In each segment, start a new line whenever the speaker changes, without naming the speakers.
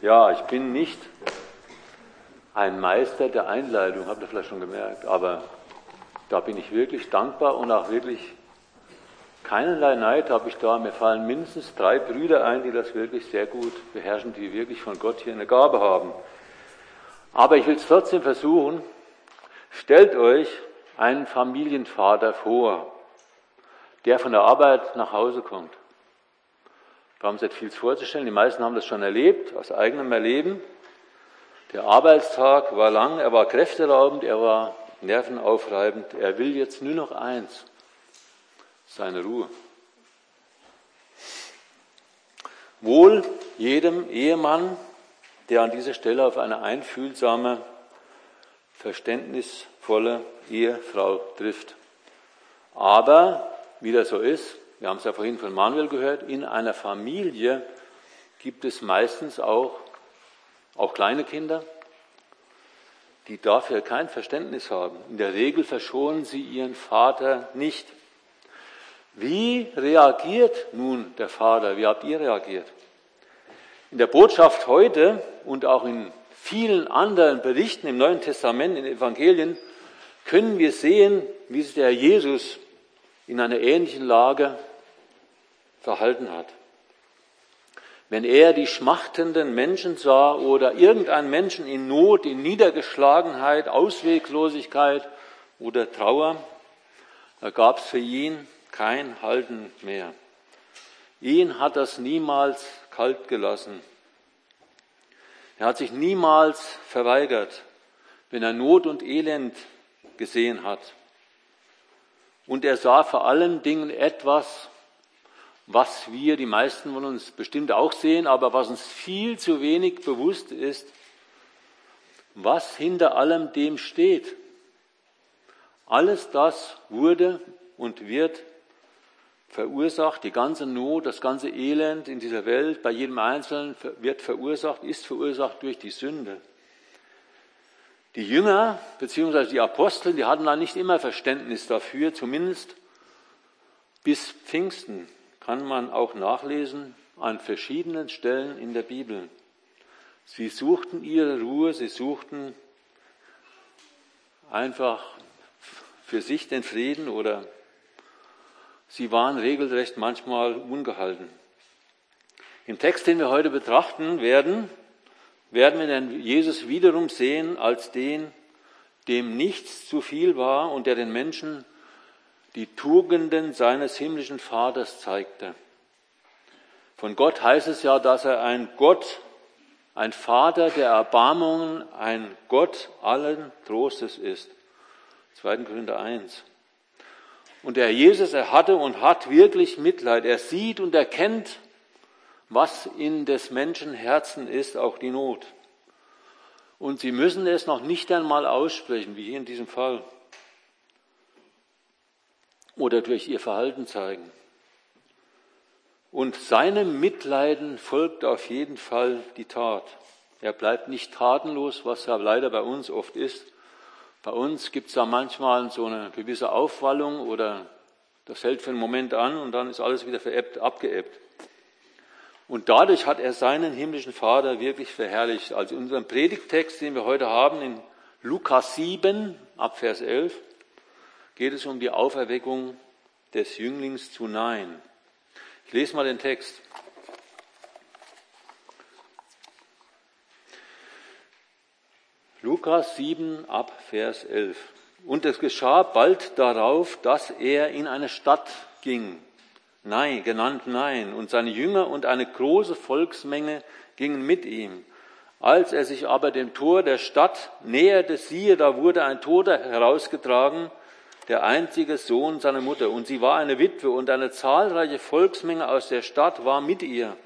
Ja, ich bin nicht ein Meister der Einleitung, habt ihr vielleicht schon gemerkt, aber da bin ich wirklich dankbar und auch wirklich keinerlei Neid habe ich da. Mir fallen mindestens drei Brüder ein, die das wirklich sehr gut beherrschen, die wirklich von Gott hier eine Gabe haben. Aber ich will es trotzdem versuchen. Stellt euch einen Familienvater vor, der von der Arbeit nach Hause kommt. Wir haben uns nicht viel vorzustellen. Die meisten haben das schon erlebt, aus eigenem Erleben. Der Arbeitstag war lang, er war kräfteraubend, er war nervenaufreibend. Er will jetzt nur noch eins, seine Ruhe. Wohl jedem Ehemann, der an dieser Stelle auf eine einfühlsame, verständnisvolle Ehefrau trifft. Aber, wie das so ist, wir haben es ja vorhin von Manuel gehört, in einer Familie gibt es meistens auch, auch kleine Kinder, die dafür kein Verständnis haben. In der Regel verschonen sie ihren Vater nicht. Wie reagiert nun der Vater? Wie habt ihr reagiert? In der Botschaft heute und auch in vielen anderen Berichten im Neuen Testament, in den Evangelien, können wir sehen, wie sich der Jesus in einer ähnlichen Lage verhalten hat. Wenn er die schmachtenden Menschen sah oder irgendeinen Menschen in Not, in Niedergeschlagenheit, Ausweglosigkeit oder Trauer, da gab es für ihn kein Halten mehr. Ihn hat das niemals kalt gelassen. Er hat sich niemals verweigert, wenn er Not und Elend gesehen hat. Und er sah vor allen Dingen etwas, was wir, die meisten von uns bestimmt auch sehen, aber was uns viel zu wenig bewusst ist, was hinter allem dem steht. Alles das wurde und wird verursacht, die ganze Not, das ganze Elend in dieser Welt, bei jedem Einzelnen wird verursacht, ist verursacht durch die Sünde. Die Jünger beziehungsweise die Apostel, die hatten da nicht immer Verständnis dafür, zumindest bis Pfingsten kann man auch nachlesen an verschiedenen Stellen in der Bibel. Sie suchten ihre Ruhe, sie suchten einfach für sich den Frieden oder sie waren regelrecht manchmal ungehalten. Im Text, den wir heute betrachten werden, werden wir dann Jesus wiederum sehen als den, dem nichts zu viel war und der den Menschen die Tugenden seines himmlischen Vaters zeigte. Von Gott heißt es ja, dass er ein Gott, ein Vater der Erbarmungen, ein Gott allen Trostes ist. 2. Korinther 1. Und der Jesus, er hatte und hat wirklich Mitleid. Er sieht und erkennt, was in des Menschen Herzen ist, auch die Not. Und sie müssen es noch nicht einmal aussprechen, wie hier in diesem Fall oder durch ihr Verhalten zeigen. Und seinem Mitleiden folgt auf jeden Fall die Tat. Er bleibt nicht tatenlos, was ja leider bei uns oft ist. Bei uns gibt es da manchmal so eine gewisse Aufwallung oder das hält für einen Moment an und dann ist alles wieder verebbt, abgeebbt. Und dadurch hat er seinen himmlischen Vater wirklich verherrlicht. Also in unserem Predigtext, den wir heute haben, in Lukas 7 ab Vers 11, geht es um die Auferweckung des Jünglings zu Nein. Ich lese mal den Text. Lukas 7 ab Vers 11. Und es geschah bald darauf, dass er in eine Stadt ging, Nein, genannt Nein, und seine Jünger und eine große Volksmenge gingen mit ihm. Als er sich aber dem Tor der Stadt näherte, siehe, da wurde ein Toter herausgetragen, der einzige Sohn seiner Mutter. Und sie war eine Witwe und eine zahlreiche Volksmenge aus der Stadt war mit ihr.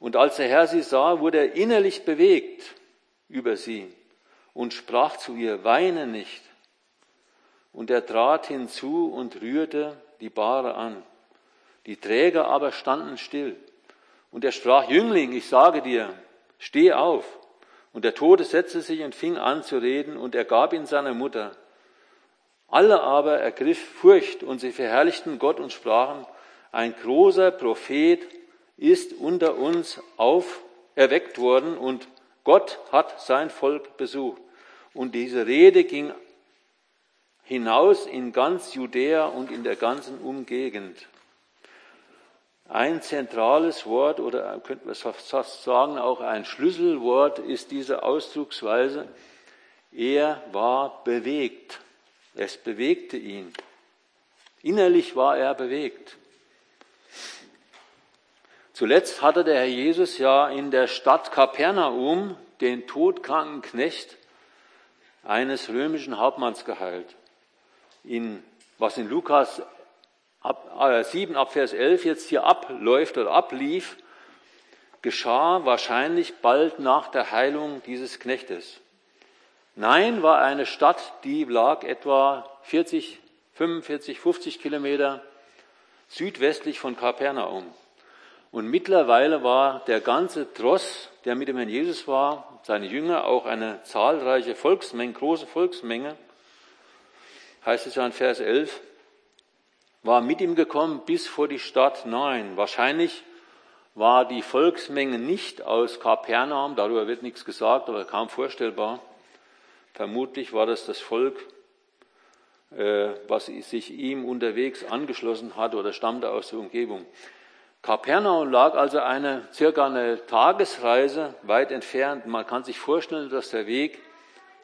Und als der Herr sie sah, wurde er innerlich bewegt über sie und sprach zu ihr, weine nicht. Und er trat hinzu und rührte die Bahre an. Die Träger aber standen still. Und er sprach, Jüngling, ich sage dir, steh auf. Und der Tote setzte sich und fing an zu reden, und er gab ihn seiner Mutter. Alle aber ergriff Furcht und sie verherrlichten Gott und sprachen, ein großer Prophet ist unter uns erweckt worden und Gott hat sein Volk besucht. Und diese Rede ging hinaus in ganz Judäa und in der ganzen Umgegend. Ein zentrales Wort oder könnten wir fast sagen, auch ein Schlüsselwort ist diese Ausdrucksweise. Er war bewegt. Es bewegte ihn. Innerlich war er bewegt. Zuletzt hatte der Herr Jesus ja in der Stadt Kapernaum den todkranken Knecht eines römischen Hauptmanns geheilt. In, was in Lukas ab, äh, 7 ab Vers 11 jetzt hier abläuft oder ablief, geschah wahrscheinlich bald nach der Heilung dieses Knechtes. Nein war eine Stadt, die lag etwa 40, 45, 50 Kilometer südwestlich von Kapernaum. Und mittlerweile war der ganze Dross, der mit dem Herrn Jesus war, seine Jünger, auch eine zahlreiche Volksmenge, große Volksmenge, heißt es ja in Vers 11, war mit ihm gekommen bis vor die Stadt Nein. Wahrscheinlich war die Volksmenge nicht aus Kapernaum, darüber wird nichts gesagt, aber kaum vorstellbar. Vermutlich war das das Volk, äh, was sich ihm unterwegs angeschlossen hat oder stammte aus der Umgebung. Kapernaum lag also eine, circa eine Tagesreise weit entfernt. Man kann sich vorstellen, dass der Weg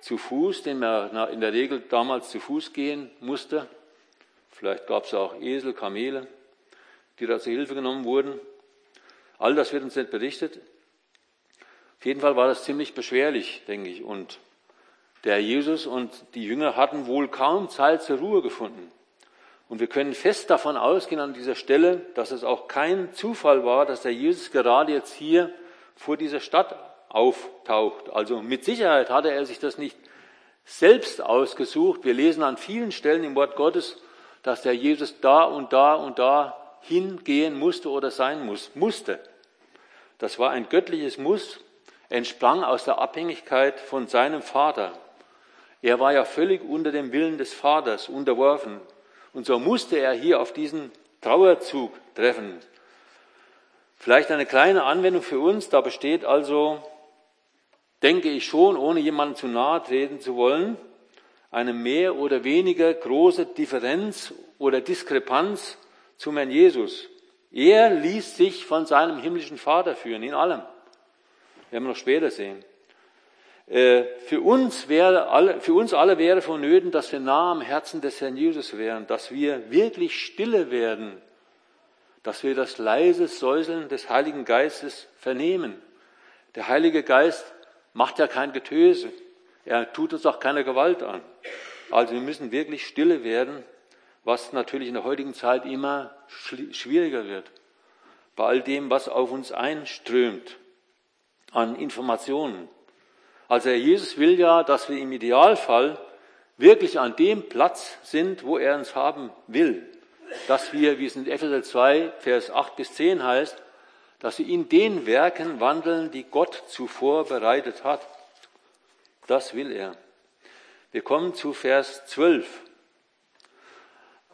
zu Fuß, den man in der Regel damals zu Fuß gehen musste, Vielleicht gab es auch Esel, Kamele, die da zur Hilfe genommen wurden. All das wird uns nicht berichtet. Auf jeden Fall war das ziemlich beschwerlich, denke ich. Und der Jesus und die Jünger hatten wohl kaum Zeit zur Ruhe gefunden. Und wir können fest davon ausgehen an dieser Stelle, dass es auch kein Zufall war, dass der Jesus gerade jetzt hier vor dieser Stadt auftaucht. Also mit Sicherheit hatte er sich das nicht selbst ausgesucht. Wir lesen an vielen Stellen im Wort Gottes, dass der Jesus da und da und da hingehen musste oder sein muss, musste. Das war ein göttliches Muss, entsprang aus der Abhängigkeit von seinem Vater. Er war ja völlig unter dem Willen des Vaters unterworfen. Und so musste er hier auf diesen Trauerzug treffen. Vielleicht eine kleine Anwendung für uns. Da besteht also, denke ich schon, ohne jemandem zu nahe treten zu wollen, eine mehr oder weniger große Differenz oder Diskrepanz zum Herrn Jesus. Er ließ sich von seinem himmlischen Vater führen, in allem. Werden wir noch später sehen. Äh, für uns, wäre für uns alle wäre vonnöten, dass wir nah am Herzen des Herrn Jesus wären, dass wir wirklich stille werden, dass wir das leise Säuseln des Heiligen Geistes vernehmen. Der Heilige Geist macht ja kein Getöse. Er tut uns auch keine Gewalt an. Also wir müssen wirklich stille werden, was natürlich in der heutigen Zeit immer schwieriger wird. Bei all dem, was auf uns einströmt an Informationen. Also Jesus will ja, dass wir im Idealfall wirklich an dem Platz sind, wo er uns haben will. Dass wir, wie es in Epheser 2, Vers 8 bis 10 heißt, dass wir in den Werken wandeln, die Gott zuvor bereitet hat. Das will er. Wir kommen zu Vers 12.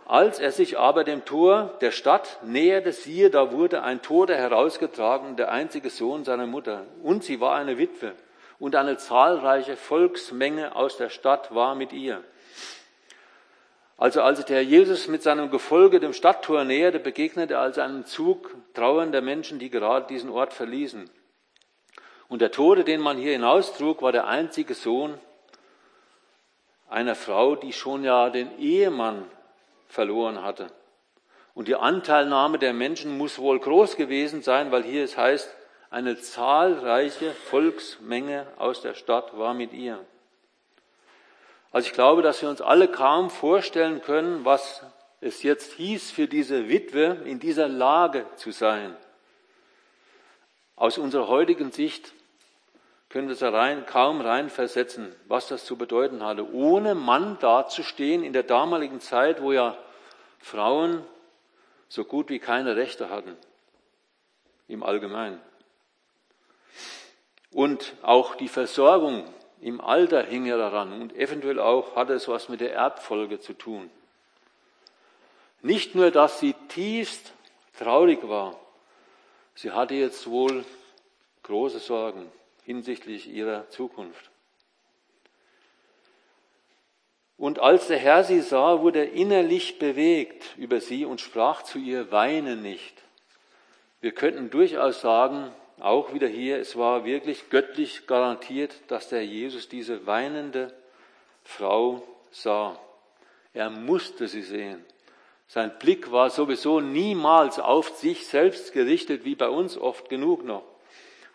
Als er sich aber dem Tor der Stadt näherte, siehe, da wurde ein Toter herausgetragen, der einzige Sohn seiner Mutter. Und sie war eine Witwe. Und eine zahlreiche Volksmenge aus der Stadt war mit ihr. Also als der Jesus mit seinem Gefolge dem Stadttor näherte, begegnete er als einem Zug trauernder Menschen, die gerade diesen Ort verließen. Und der Tode, den man hier hinaustrug, war der einzige Sohn einer Frau, die schon ja den Ehemann verloren hatte. Und die Anteilnahme der Menschen muss wohl groß gewesen sein, weil hier es heißt, eine zahlreiche Volksmenge aus der Stadt war mit ihr. Also ich glaube, dass wir uns alle kaum vorstellen können, was es jetzt hieß, für diese Witwe in dieser Lage zu sein. Aus unserer heutigen Sicht können wir es rein, kaum reinversetzen, was das zu bedeuten hatte, ohne Mann dazustehen in der damaligen Zeit, wo ja Frauen so gut wie keine Rechte hatten, im Allgemeinen. Und auch die Versorgung im Alter hing ja daran und eventuell auch hatte es was mit der Erbfolge zu tun. Nicht nur, dass sie tiefst traurig war, sie hatte jetzt wohl große Sorgen hinsichtlich ihrer Zukunft. Und als der Herr sie sah, wurde er innerlich bewegt über sie und sprach zu ihr, weine nicht. Wir könnten durchaus sagen, auch wieder hier, es war wirklich göttlich garantiert, dass der Jesus diese weinende Frau sah. Er musste sie sehen. Sein Blick war sowieso niemals auf sich selbst gerichtet, wie bei uns oft genug noch.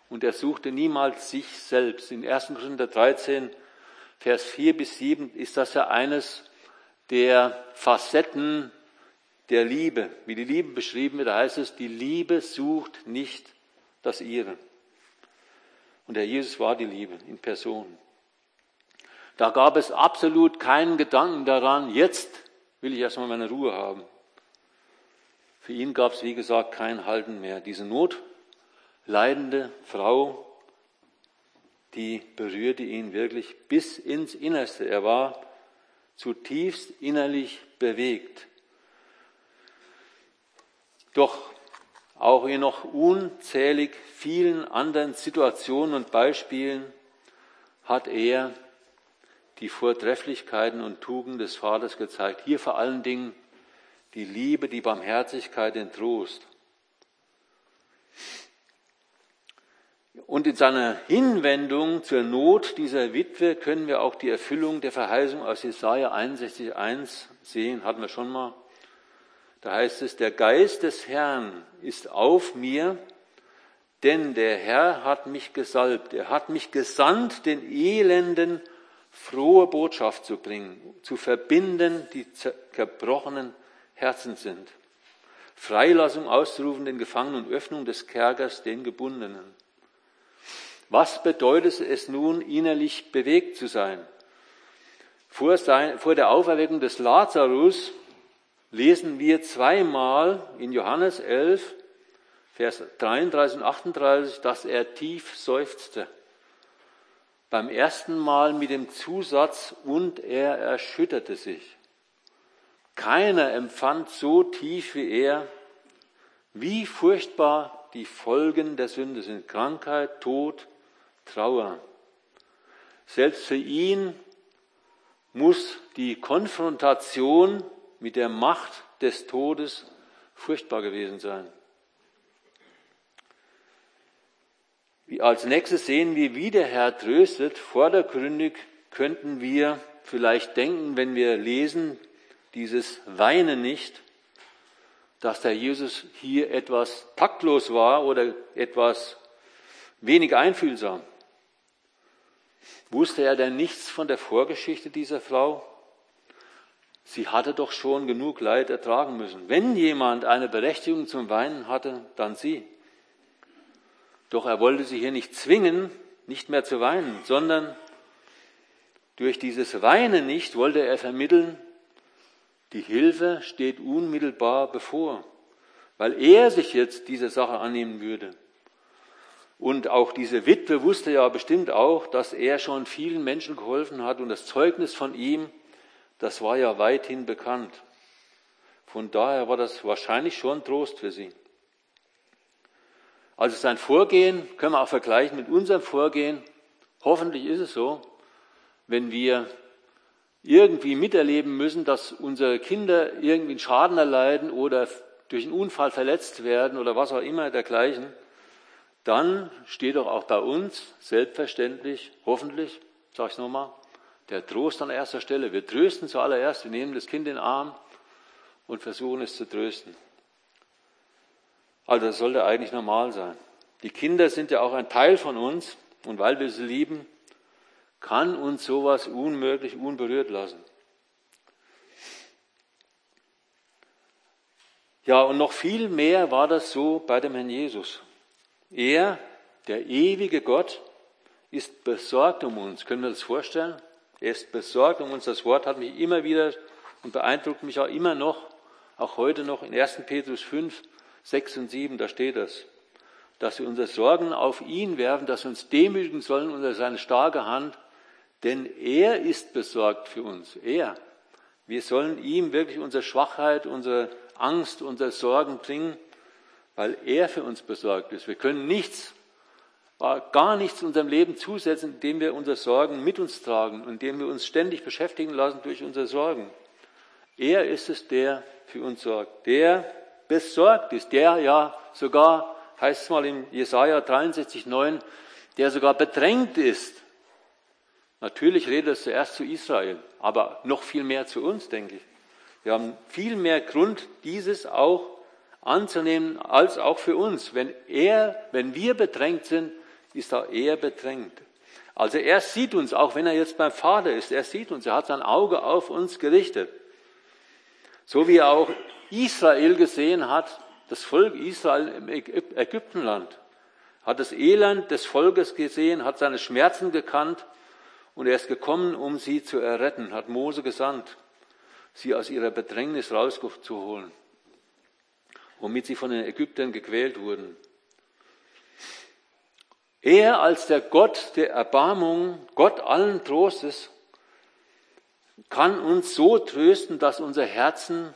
Und er suchte niemals sich selbst. In 1. Korinther 13, Vers 4 bis 7 ist das ja eines der Facetten der Liebe. Wie die Liebe beschrieben wird, da heißt es, die Liebe sucht nicht das ihre. Und der Jesus war die Liebe in Person. Da gab es absolut keinen Gedanken daran, jetzt will ich erstmal meine Ruhe haben. Für ihn gab es, wie gesagt, kein Halten mehr. Diese notleidende Frau, die berührte ihn wirklich bis ins Innerste. Er war zutiefst innerlich bewegt. Doch auch in noch unzählig vielen anderen Situationen und Beispielen hat er die Vortrefflichkeiten und Tugenden des Vaters gezeigt. Hier vor allen Dingen die Liebe, die Barmherzigkeit, den Trost. Und in seiner Hinwendung zur Not dieser Witwe können wir auch die Erfüllung der Verheißung aus Jesaja 61,1 sehen, hatten wir schon mal. Da heißt es, der Geist des Herrn ist auf mir, denn der Herr hat mich gesalbt. Er hat mich gesandt, den Elenden frohe Botschaft zu bringen, zu verbinden, die gebrochenen Herzen sind. Freilassung auszurufen den Gefangenen und Öffnung des Kerkers den Gebundenen. Was bedeutet es nun, innerlich bewegt zu sein? Vor, sein, vor der Auferweckung des Lazarus lesen wir zweimal in Johannes 11, Vers 33 und 38, dass er tief seufzte. Beim ersten Mal mit dem Zusatz und er erschütterte sich. Keiner empfand so tief wie er, wie furchtbar die Folgen der Sünde sind. Krankheit, Tod, Trauer. Selbst für ihn muss die Konfrontation mit der Macht des Todes furchtbar gewesen sein. Wie als nächstes sehen wir, wie der Herr tröstet. Vordergründig könnten wir vielleicht denken, wenn wir lesen, dieses Weinen nicht, dass der Jesus hier etwas taktlos war oder etwas wenig einfühlsam. Wusste er denn nichts von der Vorgeschichte dieser Frau? Sie hatte doch schon genug Leid ertragen müssen. Wenn jemand eine Berechtigung zum Weinen hatte, dann sie. Doch er wollte sie hier nicht zwingen, nicht mehr zu weinen, sondern durch dieses Weinen nicht wollte er vermitteln, die Hilfe steht unmittelbar bevor, weil er sich jetzt dieser Sache annehmen würde. Und auch diese Witwe wusste ja bestimmt auch, dass er schon vielen Menschen geholfen hat und das Zeugnis von ihm, das war ja weithin bekannt. Von daher war das wahrscheinlich schon Trost für sie. Also sein Vorgehen können wir auch vergleichen mit unserem Vorgehen. Hoffentlich ist es so, wenn wir irgendwie miterleben müssen, dass unsere Kinder irgendwie einen Schaden erleiden oder durch einen Unfall verletzt werden oder was auch immer dergleichen, dann steht doch auch bei uns selbstverständlich, hoffentlich, sage ich nochmal, der Trost an erster Stelle. Wir trösten zuallererst, wir nehmen das Kind in den Arm und versuchen es zu trösten. Also das sollte eigentlich normal sein. Die Kinder sind ja auch ein Teil von uns und weil wir sie lieben, kann uns sowas unmöglich unberührt lassen. Ja, und noch viel mehr war das so bei dem Herrn Jesus. Er, der ewige Gott, ist besorgt um uns. Können wir das vorstellen? Er ist besorgt um uns. Das Wort hat mich immer wieder und beeindruckt mich auch immer noch, auch heute noch in 1. Petrus 5, 6 und 7, da steht das, dass wir unsere Sorgen auf ihn werfen, dass wir uns demütigen sollen unter seine starke Hand, denn er ist besorgt für uns. Er. Wir sollen ihm wirklich unsere Schwachheit, unsere Angst, unsere Sorgen bringen, weil er für uns besorgt ist. Wir können nichts gar nichts unserem Leben zusetzen, indem wir unsere Sorgen mit uns tragen und indem wir uns ständig beschäftigen lassen durch unsere Sorgen. Er ist es, der für uns sorgt, der besorgt ist, der ja sogar, heißt es mal in Jesaja 63, 9, der sogar bedrängt ist. Natürlich redet es zuerst zu Israel, aber noch viel mehr zu uns, denke ich. Wir haben viel mehr Grund, dieses auch anzunehmen, als auch für uns. Wenn er, wenn wir bedrängt sind, ist auch er bedrängt. Also er sieht uns, auch wenn er jetzt beim Vater ist, er sieht uns, er hat sein Auge auf uns gerichtet. So wie er auch Israel gesehen hat, das Volk Israel im Ägyptenland, hat das Elend des Volkes gesehen, hat seine Schmerzen gekannt und er ist gekommen, um sie zu erretten, hat Mose gesandt, sie aus ihrer Bedrängnis rauszuholen, womit sie von den Ägyptern gequält wurden. Er als der Gott der Erbarmung, Gott allen Trostes, kann uns so trösten, dass unser Herzen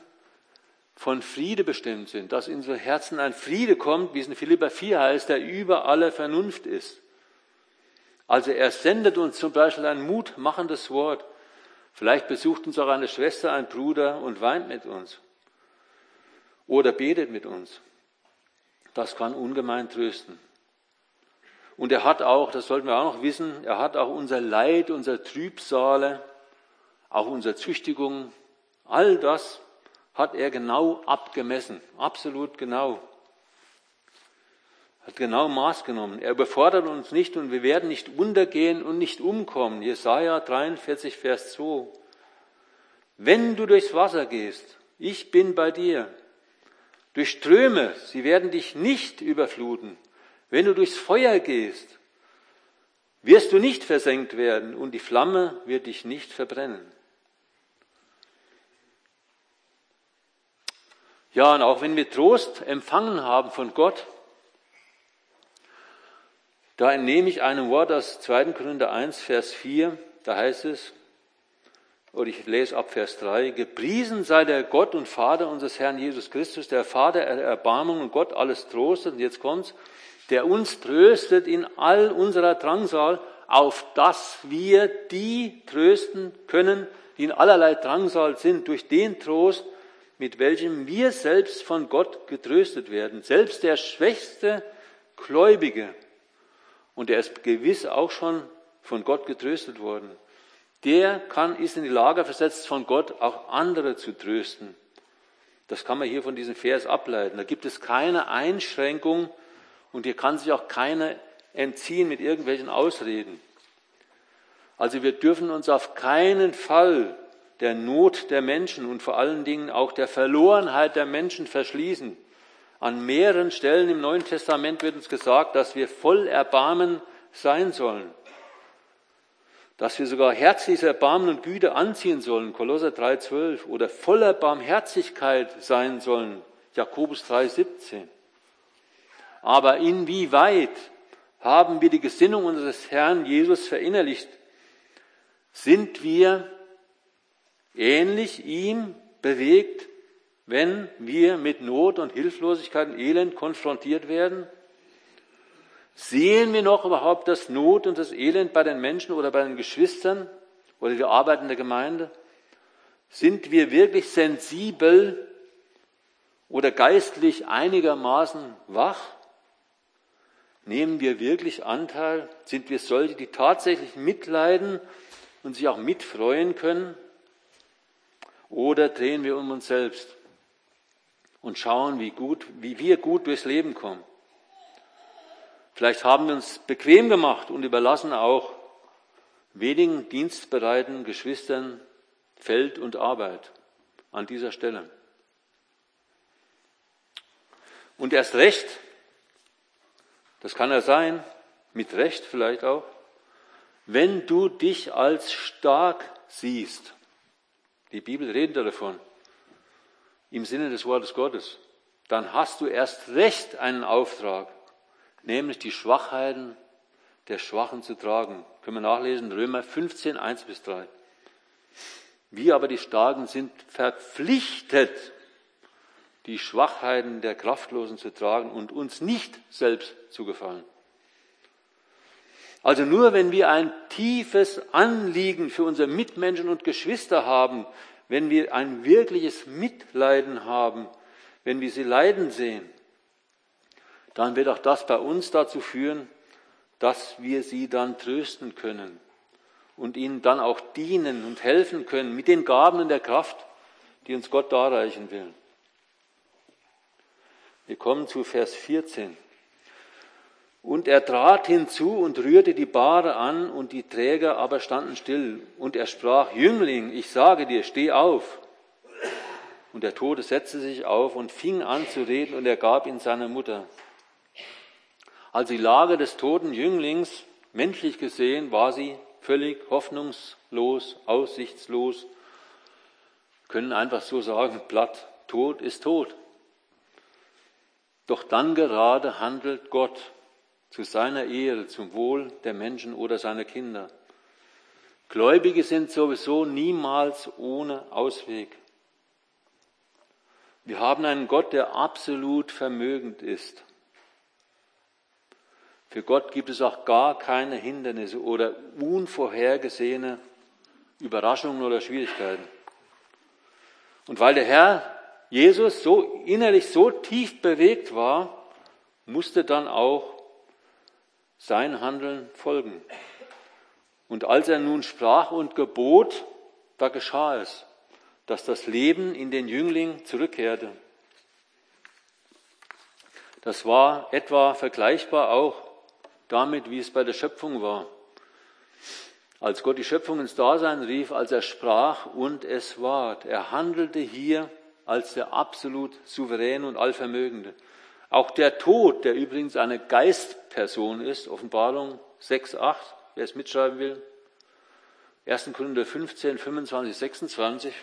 von Friede bestimmt sind, dass in unser Herzen ein Friede kommt, wie es in Philippa 4 heißt, der über alle Vernunft ist. Also er sendet uns zum Beispiel ein mutmachendes Wort. Vielleicht besucht uns auch eine Schwester, ein Bruder und weint mit uns. Oder betet mit uns. Das kann ungemein trösten. Und er hat auch, das sollten wir auch noch wissen, er hat auch unser Leid, unser Trübsale, auch unsere Züchtigung, all das hat er genau abgemessen, absolut genau. Hat genau Maß genommen. Er überfordert uns nicht und wir werden nicht untergehen und nicht umkommen. Jesaja 43, Vers 2. Wenn du durchs Wasser gehst, ich bin bei dir. Durch Ströme, sie werden dich nicht überfluten. Wenn du durchs Feuer gehst, wirst du nicht versenkt werden und die Flamme wird dich nicht verbrennen. Ja, und auch wenn wir Trost empfangen haben von Gott, da entnehme ich einem Wort aus 2. Korinther 1, Vers 4, da heißt es, oder ich lese ab Vers 3, gepriesen sei der Gott und Vater unseres Herrn Jesus Christus, der Vater der Erbarmung und Gott alles trostet, und jetzt kommt's, der uns tröstet in all unserer Drangsal, auf dass wir die trösten können, die in allerlei Drangsal sind, durch den Trost, mit welchem wir selbst von Gott getröstet werden. Selbst der schwächste Gläubige, und er ist gewiss auch schon von Gott getröstet worden, der kann, ist in die Lage versetzt, von Gott auch andere zu trösten. Das kann man hier von diesem Vers ableiten. Da gibt es keine Einschränkung und hier kann sich auch keiner entziehen mit irgendwelchen Ausreden. Also wir dürfen uns auf keinen Fall der Not der Menschen und vor allen Dingen auch der Verlorenheit der Menschen verschließen. An mehreren Stellen im Neuen Testament wird uns gesagt, dass wir voll Erbarmen sein sollen. Dass wir sogar herzliches Erbarmen und Güte anziehen sollen, Kolosser 3,12, oder voller Barmherzigkeit sein sollen, Jakobus 3,17. Aber inwieweit haben wir die Gesinnung unseres Herrn Jesus verinnerlicht? Sind wir ähnlich ihm bewegt, wenn wir mit Not und Hilflosigkeit und Elend konfrontiert werden? Sehen wir noch überhaupt das Not und das Elend bei den Menschen oder bei den Geschwistern oder der Arbeit in der Gemeinde? Sind wir wirklich sensibel oder geistlich einigermaßen wach? Nehmen wir wirklich Anteil? Sind wir solche, die tatsächlich mitleiden und sich auch mitfreuen können? Oder drehen wir um uns selbst und schauen, wie gut, wie wir gut durchs Leben kommen? Vielleicht haben wir uns bequem gemacht und überlassen auch wenigen dienstbereiten Geschwistern Feld und Arbeit an dieser Stelle. Und erst recht das kann er sein, mit Recht vielleicht auch, wenn du dich als stark siehst. Die Bibel redet davon, im Sinne des Wortes Gottes. Dann hast du erst recht einen Auftrag, nämlich die Schwachheiten der Schwachen zu tragen. Können wir nachlesen, Römer 15, 1 bis 3. Wir aber die Starken sind verpflichtet, die Schwachheiten der Kraftlosen zu tragen und uns nicht selbst zu gefallen. Also nur wenn wir ein tiefes Anliegen für unsere Mitmenschen und Geschwister haben, wenn wir ein wirkliches Mitleiden haben, wenn wir sie leiden sehen, dann wird auch das bei uns dazu führen, dass wir sie dann trösten können und ihnen dann auch dienen und helfen können mit den Gaben und der Kraft, die uns Gott darreichen will. Wir kommen zu Vers 14. Und er trat hinzu und rührte die Bahre an, und die Träger aber standen still. Und er sprach, Jüngling, ich sage dir, steh auf. Und der Tote setzte sich auf und fing an zu reden, und er gab ihn seiner Mutter. Als die Lage des toten Jünglings, menschlich gesehen, war sie völlig hoffnungslos, aussichtslos, können einfach so sagen, platt, Tod ist tot. Doch dann gerade handelt Gott zu seiner Ehre, zum Wohl der Menschen oder seiner Kinder. Gläubige sind sowieso niemals ohne Ausweg. Wir haben einen Gott, der absolut vermögend ist. Für Gott gibt es auch gar keine Hindernisse oder unvorhergesehene Überraschungen oder Schwierigkeiten. Und weil der Herr Jesus so innerlich so tief bewegt war, musste dann auch sein Handeln folgen. Und als er nun sprach und gebot, da geschah es, dass das Leben in den Jüngling zurückkehrte. Das war etwa vergleichbar auch damit, wie es bei der Schöpfung war. Als Gott die Schöpfung ins Dasein rief, als er sprach und es ward. Er handelte hier als der absolut souveräne und allvermögende. Auch der Tod, der übrigens eine Geistperson ist, Offenbarung 6, 8, wer es mitschreiben will, 1. Korinther 15, 25, 26.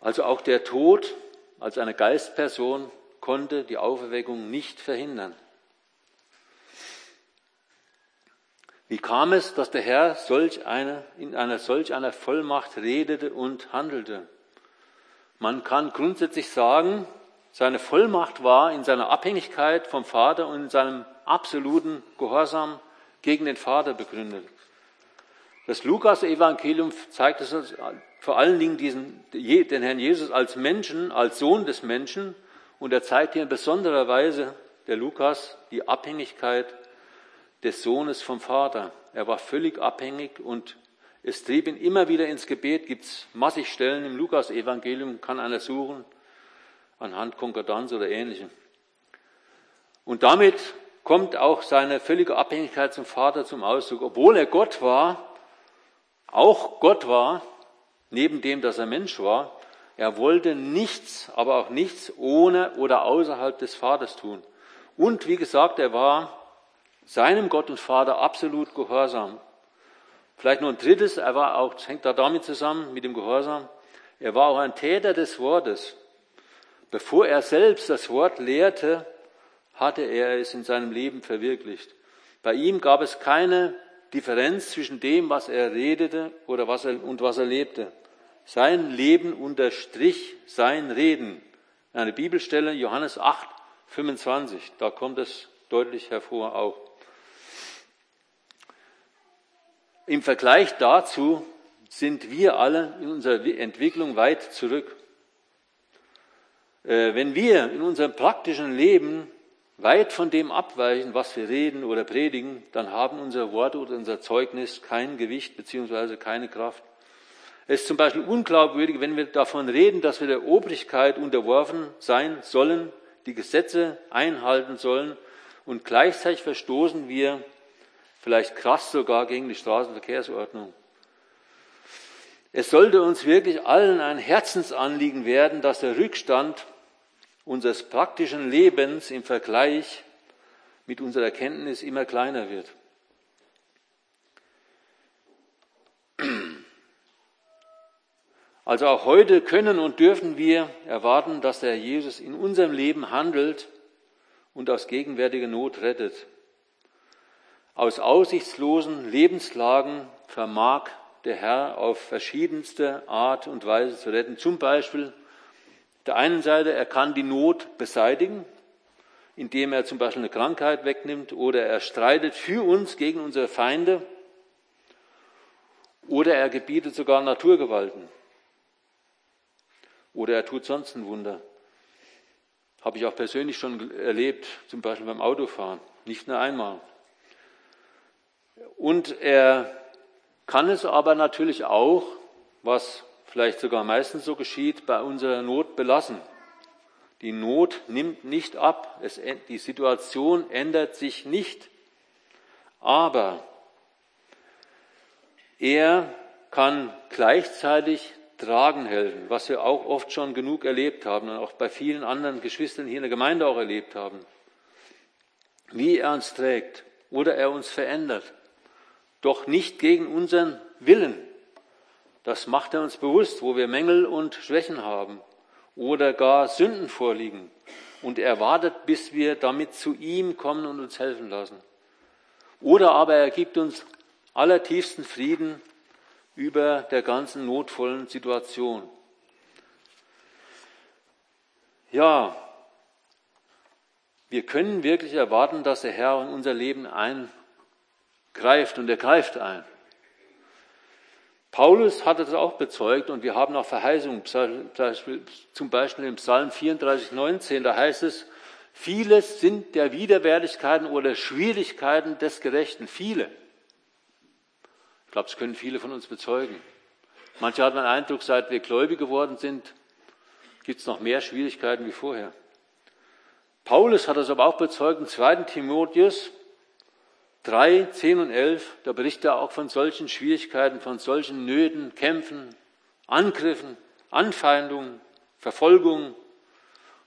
Also auch der Tod als eine Geistperson konnte die Auferweckung nicht verhindern. Wie kam es, dass der Herr solch eine, in einer solch einer Vollmacht redete und handelte? Man kann grundsätzlich sagen, seine Vollmacht war in seiner Abhängigkeit vom Vater und in seinem absoluten Gehorsam gegen den Vater begründet. Das Lukas-Evangelium zeigt es uns vor allen Dingen diesen, den Herrn Jesus als Menschen, als Sohn des Menschen und er zeigt hier in besonderer Weise, der Lukas, die Abhängigkeit des Sohnes vom Vater. Er war völlig abhängig und es trieb ihn immer wieder ins Gebet. Gibt es massig Stellen im Lukas-Evangelium, kann einer suchen, anhand Konkordanz oder ähnlichem. Und damit kommt auch seine völlige Abhängigkeit zum Vater zum Ausdruck. Obwohl er Gott war, auch Gott war, neben dem, dass er Mensch war, er wollte nichts, aber auch nichts ohne oder außerhalb des Vaters tun. Und wie gesagt, er war seinem Gott und Vater absolut gehorsam. Vielleicht nur ein drittes, er war auch, das hängt da damit zusammen, mit dem Gehorsam, er war auch ein Täter des Wortes. Bevor er selbst das Wort lehrte, hatte er es in seinem Leben verwirklicht. Bei ihm gab es keine Differenz zwischen dem, was er redete oder was er, und was er lebte. Sein Leben unterstrich sein Reden. Eine Bibelstelle, Johannes 8, 25, da kommt es deutlich hervor auch. Im Vergleich dazu sind wir alle in unserer Entwicklung weit zurück. Äh, wenn wir in unserem praktischen Leben weit von dem abweichen, was wir reden oder predigen, dann haben unsere Worte oder unser Zeugnis kein Gewicht beziehungsweise keine Kraft. Es ist zum Beispiel unglaubwürdig, wenn wir davon reden, dass wir der Obrigkeit unterworfen sein sollen, die Gesetze einhalten sollen und gleichzeitig verstoßen wir vielleicht krass sogar gegen die Straßenverkehrsordnung. Es sollte uns wirklich allen ein Herzensanliegen werden, dass der Rückstand unseres praktischen Lebens im Vergleich mit unserer Erkenntnis immer kleiner wird. Also auch heute können und dürfen wir erwarten, dass der Jesus in unserem Leben handelt und aus gegenwärtiger Not rettet. Aus aussichtslosen Lebenslagen vermag der Herr auf verschiedenste Art und Weise zu retten. Zum Beispiel der einen Seite, er kann die Not beseitigen, indem er zum Beispiel eine Krankheit wegnimmt oder er streitet für uns gegen unsere Feinde oder er gebietet sogar Naturgewalten oder er tut sonst ein Wunder. Habe ich auch persönlich schon erlebt, zum Beispiel beim Autofahren, nicht nur einmal. Und er kann es aber natürlich auch, was vielleicht sogar meistens so geschieht, bei unserer Not belassen. Die Not nimmt nicht ab, es, die Situation ändert sich nicht, aber er kann gleichzeitig tragen helfen, was wir auch oft schon genug erlebt haben und auch bei vielen anderen Geschwistern hier in der Gemeinde auch erlebt haben. Wie er uns trägt oder er uns verändert, doch nicht gegen unseren Willen. Das macht er uns bewusst, wo wir Mängel und Schwächen haben oder gar Sünden vorliegen. Und er wartet, bis wir damit zu ihm kommen und uns helfen lassen. Oder aber er gibt uns allertiefsten Frieden über der ganzen notvollen Situation. Ja, wir können wirklich erwarten, dass der Herr in unser Leben eingreift und er greift ein. Paulus hatte das auch bezeugt und wir haben auch Verheißungen, zum Beispiel im Psalm 34, 19, da heißt es, vieles sind der Widerwärtigkeiten oder Schwierigkeiten des Gerechten, viele. Ich glaube, das können viele von uns bezeugen. Manche hat den Eindruck, seit wir gläubig geworden sind, gibt es noch mehr Schwierigkeiten wie vorher. Paulus hat das aber auch bezeugt im 2. Timotheus 3, 10 und 11, da berichtet er auch von solchen Schwierigkeiten, von solchen Nöten, Kämpfen, Angriffen, Anfeindungen, Verfolgungen.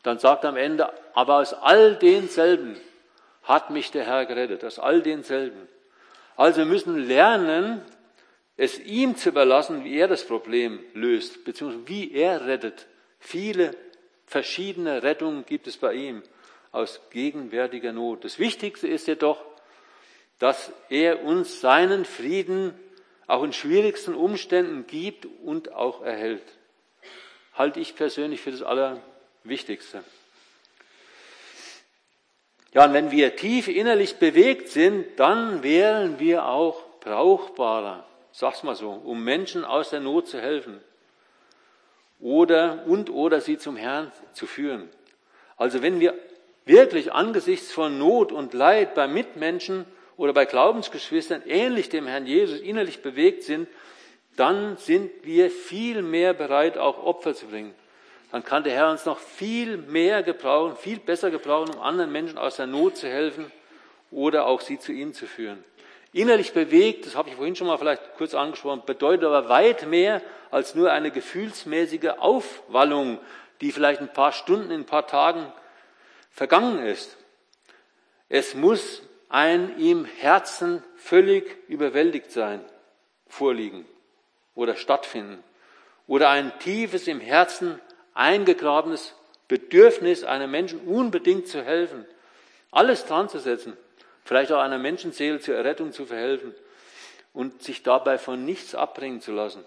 Dann sagt er am Ende, aber aus all denselben hat mich der Herr gerettet, aus all denselben. Also wir müssen lernen, es ihm zu überlassen, wie er das Problem löst, beziehungsweise wie er rettet. Viele verschiedene Rettungen gibt es bei ihm aus gegenwärtiger Not. Das Wichtigste ist jedoch, dass er uns seinen Frieden auch in schwierigsten Umständen gibt und auch erhält. Halte ich persönlich für das Allerwichtigste. Ja, und wenn wir tief innerlich bewegt sind, dann wären wir auch brauchbarer, sag's mal so, um Menschen aus der Not zu helfen oder und oder sie zum Herrn zu führen. Also wenn wir wirklich angesichts von Not und Leid bei Mitmenschen oder bei Glaubensgeschwistern ähnlich dem Herrn Jesus innerlich bewegt sind, dann sind wir viel mehr bereit, auch Opfer zu bringen. Dann kann der Herr uns noch viel mehr gebrauchen, viel besser gebrauchen, um anderen Menschen aus der Not zu helfen oder auch sie zu ihm zu führen. Innerlich bewegt, das habe ich vorhin schon mal vielleicht kurz angesprochen, bedeutet aber weit mehr als nur eine gefühlsmäßige Aufwallung, die vielleicht ein paar Stunden, in ein paar Tagen vergangen ist. Es muss ein im Herzen völlig überwältigt sein, vorliegen oder stattfinden. Oder ein tiefes im Herzen eingegrabenes Bedürfnis, einem Menschen unbedingt zu helfen, alles dran zu setzen, vielleicht auch einer Menschenseele zur Errettung zu verhelfen und sich dabei von nichts abbringen zu lassen.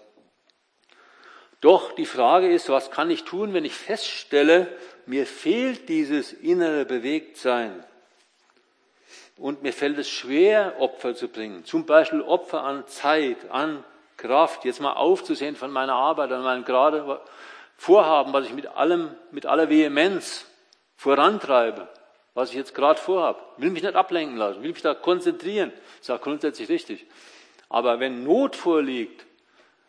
Doch die Frage ist, was kann ich tun, wenn ich feststelle, mir fehlt dieses innere Bewegtsein und mir fällt es schwer, Opfer zu bringen. Zum Beispiel Opfer an Zeit, an Kraft, jetzt mal aufzusehen von meiner Arbeit, an meinem gerade Vorhaben, was ich mit allem, mit aller Vehemenz vorantreibe, was ich jetzt gerade vorhabe. Will mich nicht ablenken lassen, will mich da konzentrieren. Das ist auch grundsätzlich richtig. Aber wenn Not vorliegt,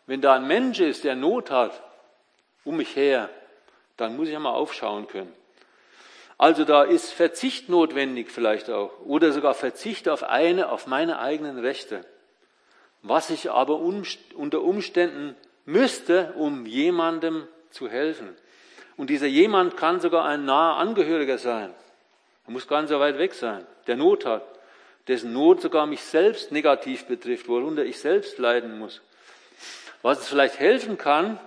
wenn da ein Mensch ist, der Not hat, um mich her, dann muss ich einmal aufschauen können. Also da ist Verzicht notwendig vielleicht auch oder sogar Verzicht auf eine, auf meine eigenen Rechte. Was ich aber unter Umständen müsste, um jemandem zu helfen. Und dieser jemand kann sogar ein naher Angehöriger sein. Er muss gar nicht so weit weg sein, der Not hat, dessen Not sogar mich selbst negativ betrifft, worunter ich selbst leiden muss. Was es vielleicht helfen kann,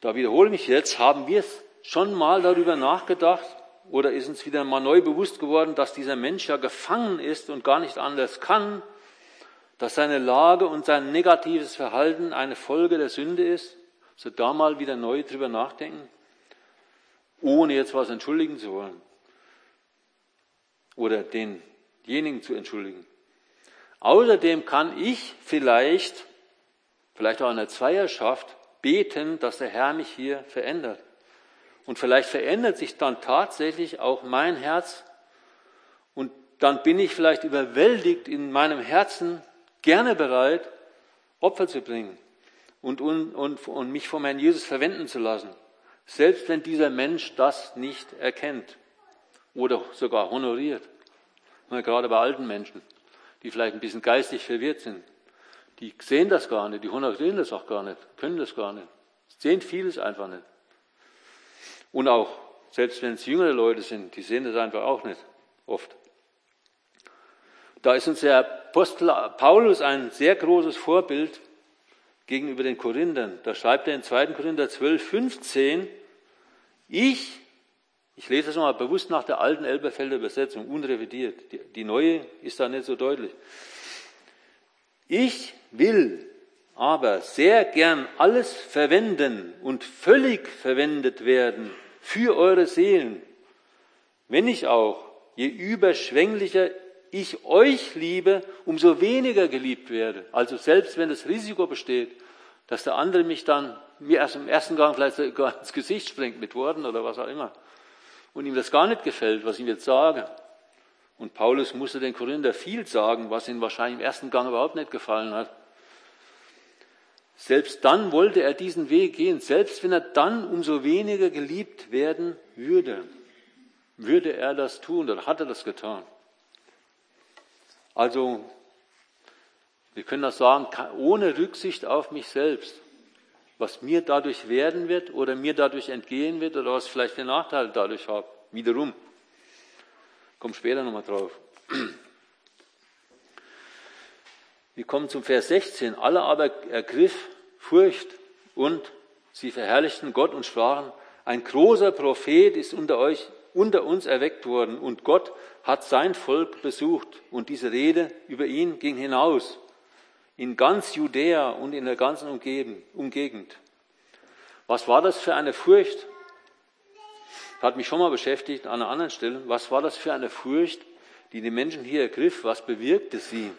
da wiederhole ich mich jetzt, haben wir schon mal darüber nachgedacht oder ist uns wieder mal neu bewusst geworden, dass dieser Mensch ja gefangen ist und gar nicht anders kann, dass seine Lage und sein negatives Verhalten eine Folge der Sünde ist? So da mal wieder neu drüber nachdenken. ohne jetzt was entschuldigen zu wollen oder denjenigen zu entschuldigen. Außerdem kann ich vielleicht, vielleicht auch in der Zweierschaft, beten, dass der Herr mich hier verändert. Und vielleicht verändert sich dann tatsächlich auch mein Herz und dann bin ich vielleicht überwältigt in meinem Herzen, gerne bereit, Opfer zu bringen und, und, und, und mich vom Herrn Jesus verwenden zu lassen. Selbst wenn dieser Mensch das nicht erkennt oder sogar honoriert. Gerade bei alten Menschen, die vielleicht ein bisschen geistig verwirrt sind. Die sehen das gar nicht, die honorieren das auch gar nicht, können das gar nicht. Sehen vieles einfach nicht. Und auch, selbst wenn es jüngere Leute sind, die sehen das einfach auch nicht, oft. Da ist uns der Apostel Paulus ein sehr großes Vorbild gegenüber den Korinthern. Da schreibt er in 2. Korinther 12, 15, ich, ich lese das nochmal bewusst nach der alten Elberfelder Übersetzung, unrevidiert. Die, die neue ist da nicht so deutlich. Ich will aber sehr gern alles verwenden und völlig verwendet werden für eure Seelen, wenn ich auch, je überschwänglicher ich euch liebe, umso weniger geliebt werde. Also selbst wenn das Risiko besteht, dass der andere mich dann mir erst im ersten Gang vielleicht sogar ins Gesicht springt mit Worten oder was auch immer, und ihm das gar nicht gefällt, was ich ihm jetzt sage. Und Paulus musste den Korinther viel sagen, was ihm wahrscheinlich im ersten Gang überhaupt nicht gefallen hat. Selbst dann wollte er diesen Weg gehen, selbst wenn er dann umso weniger geliebt werden würde, würde er das tun oder hat er das getan. Also, wir können das sagen, ohne Rücksicht auf mich selbst was mir dadurch werden wird oder mir dadurch entgehen wird oder was vielleicht für Nachteile dadurch habe. Wiederum. Komm später nochmal drauf. Wir kommen zum Vers 16. Alle aber ergriff Furcht und sie verherrlichten Gott und sprachen, ein großer Prophet ist unter euch, unter uns erweckt worden und Gott hat sein Volk besucht und diese Rede über ihn ging hinaus in ganz Judäa und in der ganzen Umgegend. Was war das für eine Furcht? Hat mich schon mal beschäftigt an einer anderen Stelle. Was war das für eine Furcht, die die Menschen hier ergriff? Was bewirkte sie?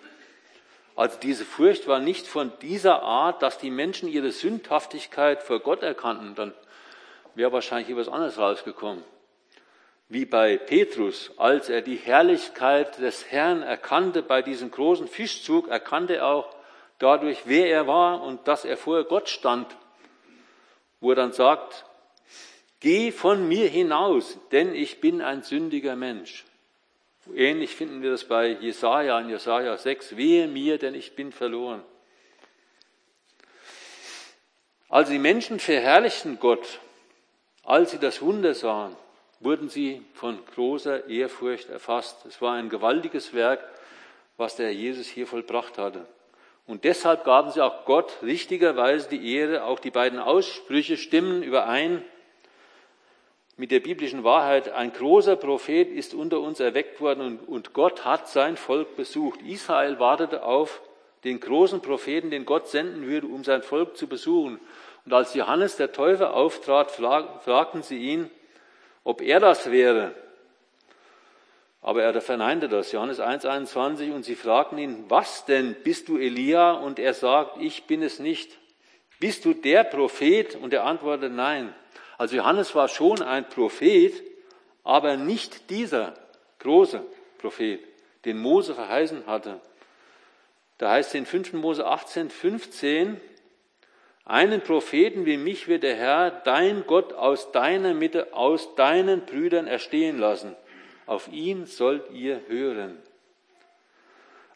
Also diese Furcht war nicht von dieser Art, dass die Menschen ihre Sündhaftigkeit vor Gott erkannten. Dann wäre wahrscheinlich etwas anderes rausgekommen. Wie bei Petrus, als er die Herrlichkeit des Herrn erkannte bei diesem großen Fischzug, erkannte er auch, dadurch, wer er war und dass er vor Gott stand, wo er dann sagt, geh von mir hinaus, denn ich bin ein sündiger Mensch. Ähnlich finden wir das bei Jesaja in Jesaja 6, wehe mir, denn ich bin verloren. Als die Menschen verherrlichten Gott, als sie das Wunder sahen, wurden sie von großer Ehrfurcht erfasst. Es war ein gewaltiges Werk, was der Jesus hier vollbracht hatte. Und deshalb gaben sie auch Gott richtigerweise die Ehre. Auch die beiden Aussprüche stimmen überein mit der biblischen Wahrheit. Ein großer Prophet ist unter uns erweckt worden und Gott hat sein Volk besucht. Israel wartete auf den großen Propheten, den Gott senden würde, um sein Volk zu besuchen. Und als Johannes der Täufer auftrat, fragten sie ihn, ob er das wäre. Aber er verneinte das, Johannes 1,21, und sie fragten ihn, was denn, bist du Elia? Und er sagt, ich bin es nicht. Bist du der Prophet? Und er antwortet, nein. Also Johannes war schon ein Prophet, aber nicht dieser große Prophet, den Mose verheißen hatte. Da heißt es in 5. Mose 18, 15, einen Propheten wie mich wird der Herr, dein Gott, aus deiner Mitte, aus deinen Brüdern erstehen lassen auf ihn sollt ihr hören.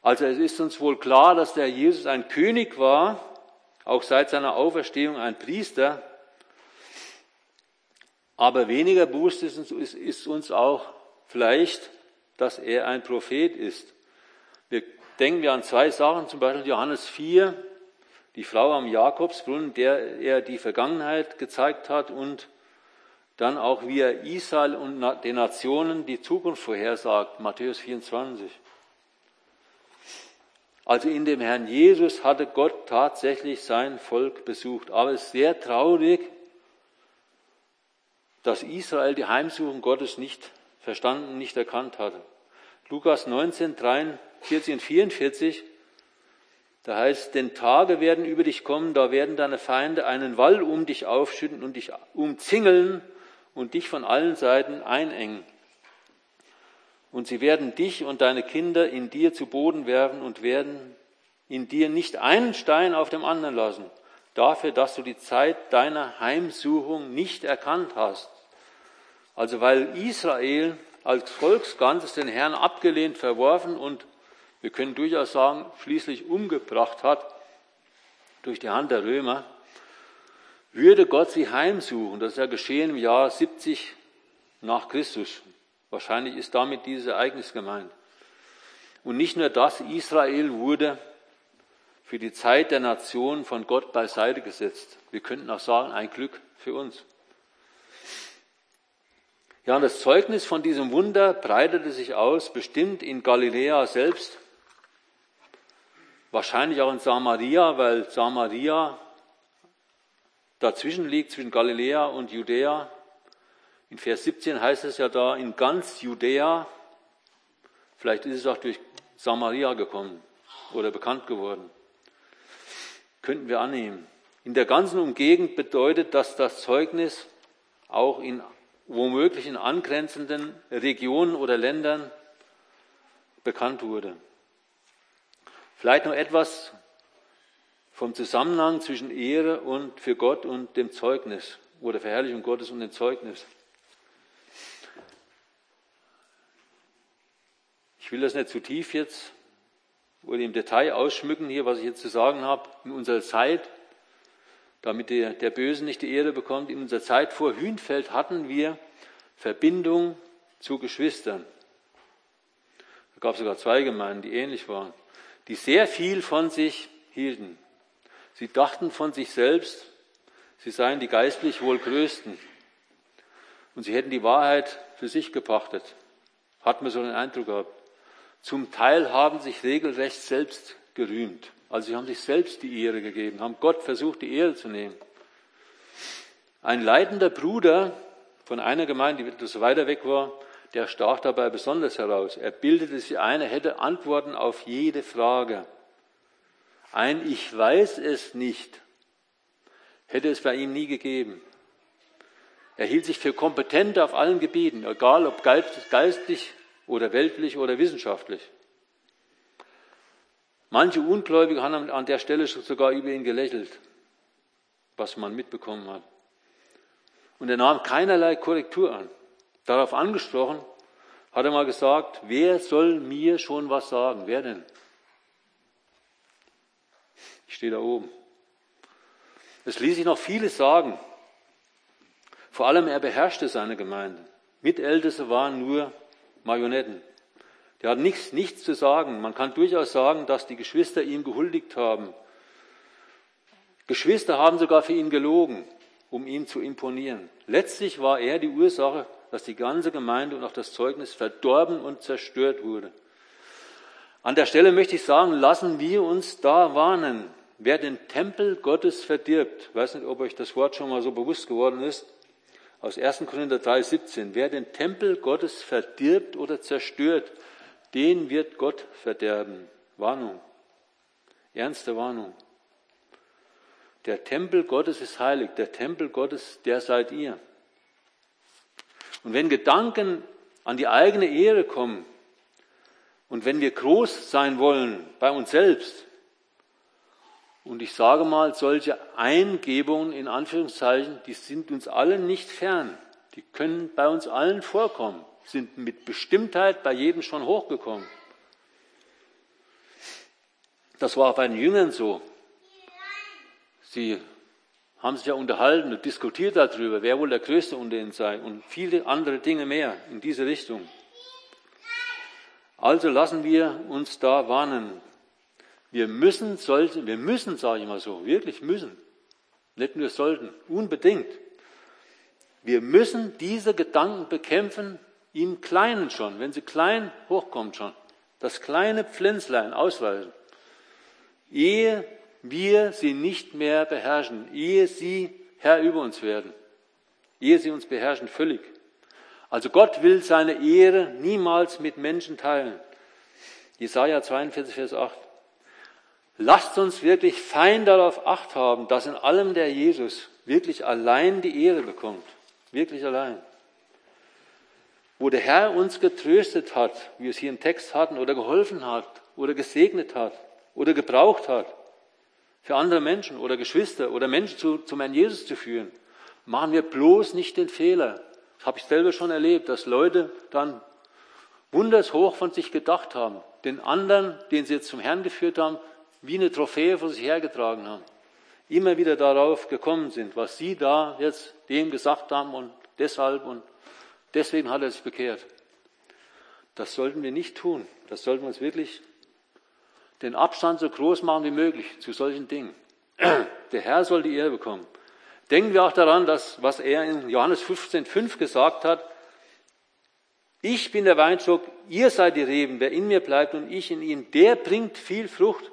Also es ist uns wohl klar, dass der Jesus ein König war, auch seit seiner Auferstehung ein Priester. Aber weniger bewusst ist uns, ist uns auch vielleicht, dass er ein Prophet ist. Wir denken wir an zwei Sachen, zum Beispiel Johannes 4, die Frau am Jakobsbrunnen, der er die Vergangenheit gezeigt hat und dann auch wie er Israel und den Nationen die Zukunft vorhersagt, Matthäus 24. Also in dem Herrn Jesus hatte Gott tatsächlich sein Volk besucht. Aber es ist sehr traurig, dass Israel die Heimsuchung Gottes nicht verstanden, nicht erkannt hatte. Lukas 19, 43 und 44, da heißt, denn Tage werden über dich kommen, da werden deine Feinde einen Wall um dich aufschütten und dich umzingeln und dich von allen Seiten einengen. Und sie werden dich und deine Kinder in dir zu Boden werfen und werden in dir nicht einen Stein auf dem anderen lassen, dafür, dass du die Zeit deiner Heimsuchung nicht erkannt hast. Also weil Israel als Volksganzes den Herrn abgelehnt, verworfen und wir können durchaus sagen, schließlich umgebracht hat durch die Hand der Römer, würde Gott sie heimsuchen. Das ist ja geschehen im Jahr 70 nach Christus. Wahrscheinlich ist damit dieses Ereignis gemeint. Und nicht nur das, Israel wurde für die Zeit der Nation von Gott beiseite gesetzt. Wir könnten auch sagen, ein Glück für uns. Ja, und das Zeugnis von diesem Wunder breitete sich aus, bestimmt in Galiläa selbst, wahrscheinlich auch in Samaria, weil Samaria dazwischen liegt, zwischen Galiläa und Judäa. In Vers 17 heißt es ja da, in ganz Judäa, vielleicht ist es auch durch Samaria gekommen oder bekannt geworden, könnten wir annehmen. In der ganzen Umgegend bedeutet das das Zeugnis auch in womöglich in angrenzenden Regionen oder Ländern bekannt wurde. Vielleicht noch etwas vom Zusammenhang zwischen Ehre und für Gott und dem Zeugnis oder Verherrlichung Gottes und dem Zeugnis. Ich will das nicht zu tief jetzt oder im Detail ausschmücken hier, was ich jetzt zu sagen habe. In unserer Zeit damit der, der Böse nicht die Ehre bekommt. In unserer Zeit vor Hünfeld hatten wir Verbindung zu Geschwistern. Da gab es sogar zwei Gemeinden, die ähnlich waren, die sehr viel von sich hielten. Sie dachten von sich selbst, sie seien die geistlich wohl größten. Und sie hätten die Wahrheit für sich gepachtet. Hat man so den Eindruck gehabt. Zum Teil haben sich regelrecht selbst gerühmt. Also sie haben sich selbst die Ehre gegeben, haben Gott versucht, die Ehre zu nehmen. Ein leitender Bruder von einer Gemeinde, die etwas weiter weg war, der stach dabei besonders heraus. Er bildete sich ein, er hätte Antworten auf jede Frage. Ein Ich weiß es nicht hätte es bei ihm nie gegeben. Er hielt sich für kompetent auf allen Gebieten, egal ob geistlich oder weltlich oder wissenschaftlich. Manche Ungläubige haben an der Stelle sogar über ihn gelächelt, was man mitbekommen hat. Und er nahm keinerlei Korrektur an. Darauf angesprochen, hat er mal gesagt, wer soll mir schon was sagen? Wer denn? Ich stehe da oben. Es ließ sich noch vieles sagen. Vor allem er beherrschte seine Gemeinde. Mitälteste waren nur Marionetten. Der hat nichts, nichts zu sagen. Man kann durchaus sagen, dass die Geschwister ihm gehuldigt haben. Geschwister haben sogar für ihn gelogen, um ihm zu imponieren. Letztlich war er die Ursache, dass die ganze Gemeinde und auch das Zeugnis verdorben und zerstört wurde. An der Stelle möchte ich sagen, lassen wir uns da warnen. Wer den Tempel Gottes verdirbt, ich weiß nicht, ob euch das Wort schon mal so bewusst geworden ist, aus 1. Korinther 3, 17, wer den Tempel Gottes verdirbt oder zerstört, den wird Gott verderben. Warnung. Ernste Warnung. Der Tempel Gottes ist heilig. Der Tempel Gottes, der seid ihr. Und wenn Gedanken an die eigene Ehre kommen und wenn wir groß sein wollen bei uns selbst, und ich sage mal, solche Eingebungen in Anführungszeichen, die sind uns allen nicht fern. Die können bei uns allen vorkommen sind mit Bestimmtheit bei jedem schon hochgekommen. Das war bei den Jüngern so. Sie haben sich ja unterhalten und diskutiert darüber, wer wohl der Größte unter ihnen sei und viele andere Dinge mehr in diese Richtung. Also lassen wir uns da warnen. Wir müssen, sollten, wir müssen, sage ich mal so, wirklich müssen, nicht nur sollten, unbedingt. Wir müssen diese Gedanken bekämpfen, im Kleinen schon, wenn sie klein hochkommt schon, das kleine Pflänzlein ausweisen, ehe wir sie nicht mehr beherrschen, ehe sie Herr über uns werden, ehe sie uns beherrschen, völlig. Also Gott will seine Ehre niemals mit Menschen teilen. Jesaja 42, Vers 8. Lasst uns wirklich fein darauf acht haben, dass in allem der Jesus wirklich allein die Ehre bekommt. Wirklich allein. Wo der Herr uns getröstet hat, wie wir es hier im Text hatten, oder geholfen hat, oder gesegnet hat, oder gebraucht hat, für andere Menschen oder Geschwister oder Menschen zu, zum Herrn Jesus zu führen, machen wir bloß nicht den Fehler. Das habe ich selber schon erlebt, dass Leute dann wundershoch von sich gedacht haben, den anderen, den sie jetzt zum Herrn geführt haben, wie eine Trophäe vor sich hergetragen haben. Immer wieder darauf gekommen sind, was sie da jetzt dem gesagt haben und deshalb und deswegen hat er sich bekehrt. Das sollten wir nicht tun. Das sollten wir uns wirklich den Abstand so groß machen wie möglich zu solchen Dingen. Der Herr soll die Ehre bekommen. Denken wir auch daran, dass was er in Johannes 15,5 gesagt hat, ich bin der Weinstock, ihr seid die Reben, wer in mir bleibt und ich in ihm, der bringt viel Frucht.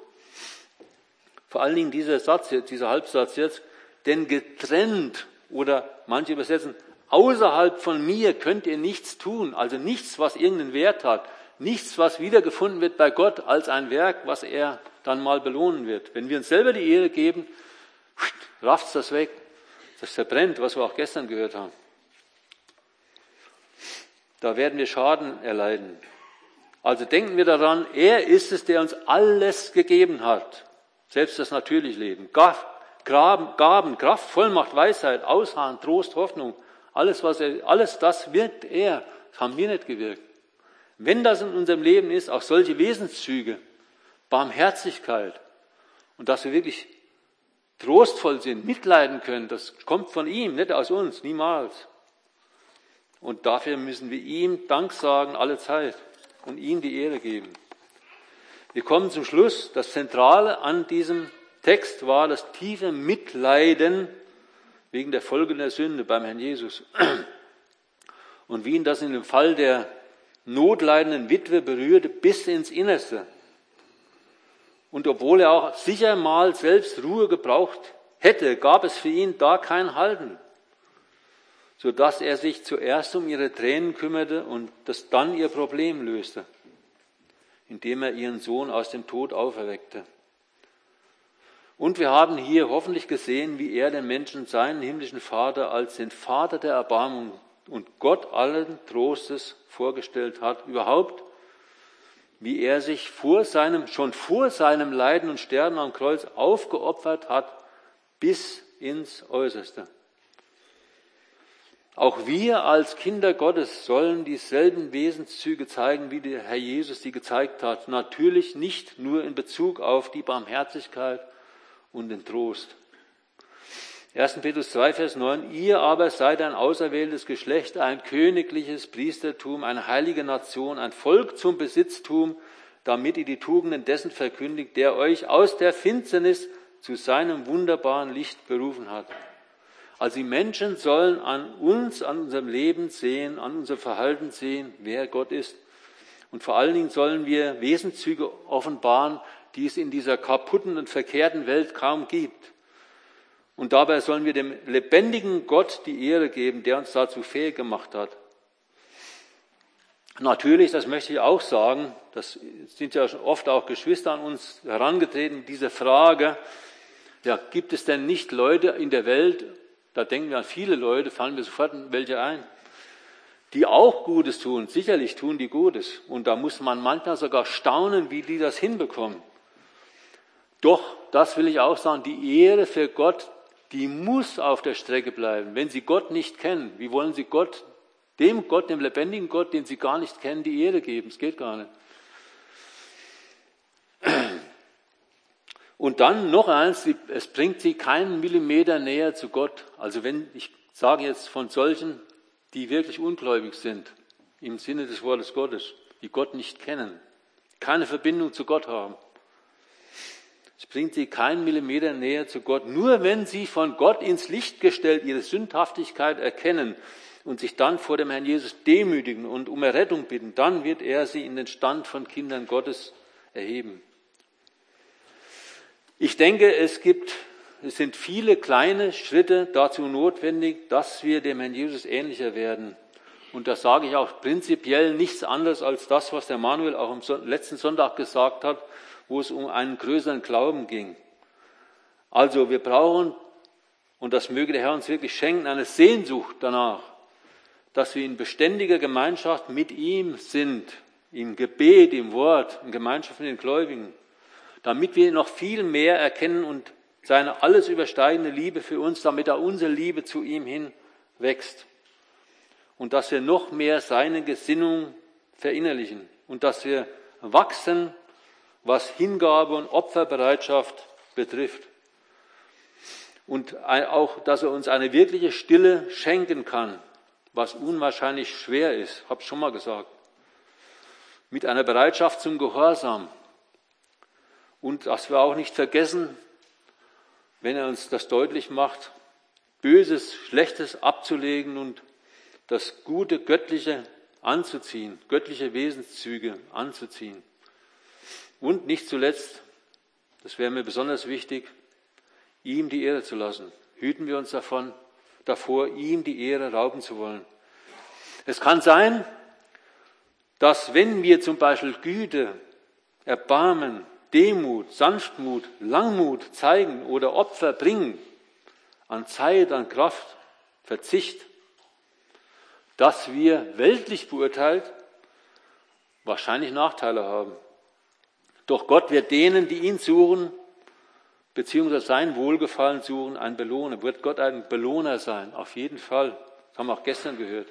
Vor allen Dingen dieser Satz jetzt, dieser Halbsatz jetzt, denn getrennt oder manche übersetzen, außerhalb von mir könnt ihr nichts tun, also nichts, was irgendeinen Wert hat, nichts, was wiedergefunden wird bei Gott als ein Werk, was er dann mal belohnen wird. Wenn wir uns selber die Ehre geben, rafft das weg. Das verbrennt, was wir auch gestern gehört haben. Da werden wir Schaden erleiden. Also denken wir daran, er ist es, der uns alles gegeben hat. Selbst das natürliche Leben. Gaben, Kraft, Vollmacht, Weisheit, Ausharren, Trost, Hoffnung. Alles, was er, alles das wirkt er. Das haben wir nicht gewirkt. Wenn das in unserem Leben ist, auch solche Wesenszüge, Barmherzigkeit und dass wir wirklich trostvoll sind, mitleiden können, das kommt von ihm, nicht aus uns, niemals. Und dafür müssen wir ihm Dank sagen alle Zeit und ihm die Ehre geben. Wir kommen zum Schluss. Das Zentrale an diesem Text war das tiefe Mitleiden wegen der Folgen der Sünde beim Herrn Jesus. Und wie ihn das in dem Fall der notleidenden Witwe berührte bis ins Innerste. Und obwohl er auch sicher mal selbst Ruhe gebraucht hätte, gab es für ihn da kein Halten, sodass er sich zuerst um ihre Tränen kümmerte und das dann ihr Problem löste, indem er ihren Sohn aus dem Tod auferweckte. Und wir haben hier hoffentlich gesehen, wie er den Menschen seinen himmlischen Vater als den Vater der Erbarmung und Gott allen Trostes vorgestellt hat, überhaupt, wie er sich vor seinem, schon vor seinem Leiden und Sterben am Kreuz aufgeopfert hat, bis ins Äußerste. Auch wir als Kinder Gottes sollen dieselben Wesenszüge zeigen, wie der Herr Jesus sie gezeigt hat. Natürlich nicht nur in Bezug auf die Barmherzigkeit und den Trost. 1. Petrus 2, Vers 9, ihr aber seid ein auserwähltes Geschlecht, ein königliches Priestertum, eine heilige Nation, ein Volk zum Besitztum, damit ihr die Tugenden dessen verkündigt, der euch aus der Finsternis zu seinem wunderbaren Licht berufen hat. Also die Menschen sollen an uns, an unserem Leben sehen, an unserem Verhalten sehen, wer Gott ist. Und vor allen Dingen sollen wir Wesenszüge offenbaren, die es in dieser kaputten und verkehrten Welt kaum gibt. Und dabei sollen wir dem lebendigen Gott die Ehre geben, der uns dazu fähig gemacht hat. Natürlich, das möchte ich auch sagen, das sind ja oft auch Geschwister an uns herangetreten, diese Frage, ja, gibt es denn nicht Leute in der Welt, da denken wir an viele Leute, fallen mir sofort welche ein, die auch Gutes tun, sicherlich tun die Gutes. Und da muss man manchmal sogar staunen, wie die das hinbekommen. Doch, das will ich auch sagen, die Ehre für Gott, die muss auf der Strecke bleiben. Wenn sie Gott nicht kennen, wie wollen sie Gott, dem Gott, dem lebendigen Gott, den sie gar nicht kennen, die Ehre geben? Es geht gar nicht. Und dann noch eins, es bringt sie keinen Millimeter näher zu Gott. Also wenn, ich sage jetzt von solchen, die wirklich ungläubig sind, im Sinne des Wortes Gottes, die Gott nicht kennen, keine Verbindung zu Gott haben. Es bringt sie keinen Millimeter näher zu Gott. Nur wenn sie von Gott ins Licht gestellt ihre Sündhaftigkeit erkennen und sich dann vor dem Herrn Jesus demütigen und um Errettung bitten, dann wird er sie in den Stand von Kindern Gottes erheben. Ich denke, es gibt es sind viele kleine Schritte dazu notwendig, dass wir dem Herrn Jesus ähnlicher werden. Und das sage ich auch prinzipiell nichts anderes als das, was der Manuel auch am letzten Sonntag gesagt hat, wo es um einen größeren Glauben ging. Also wir brauchen, und das möge der Herr uns wirklich schenken, eine Sehnsucht danach, dass wir in beständiger Gemeinschaft mit ihm sind, im Gebet, im Wort, in Gemeinschaft mit den Gläubigen, damit wir noch viel mehr erkennen und seine alles übersteigende Liebe für uns, damit er unsere Liebe zu ihm hin wächst. Und dass wir noch mehr seine Gesinnung verinnerlichen und dass wir wachsen, was Hingabe und Opferbereitschaft betrifft. Und auch, dass er uns eine wirkliche Stille schenken kann, was unwahrscheinlich schwer ist, habe ich schon mal gesagt. Mit einer Bereitschaft zum Gehorsam. Und dass wir auch nicht vergessen, wenn er uns das deutlich macht, Böses, Schlechtes abzulegen und das Gute, Göttliche anzuziehen, göttliche Wesenszüge anzuziehen. Und nicht zuletzt, das wäre mir besonders wichtig, ihm die Ehre zu lassen. Hüten wir uns davon, davor, ihm die Ehre rauben zu wollen. Es kann sein, dass wenn wir zum Beispiel Güte, Erbarmen, Demut, Sanftmut, Langmut zeigen oder Opfer bringen, an Zeit, an Kraft, Verzicht, dass wir weltlich beurteilt wahrscheinlich Nachteile haben. Doch Gott wird denen, die ihn suchen, beziehungsweise sein Wohlgefallen suchen, ein Belohner. Wird Gott ein Belohner sein? Auf jeden Fall. Das haben wir auch gestern gehört.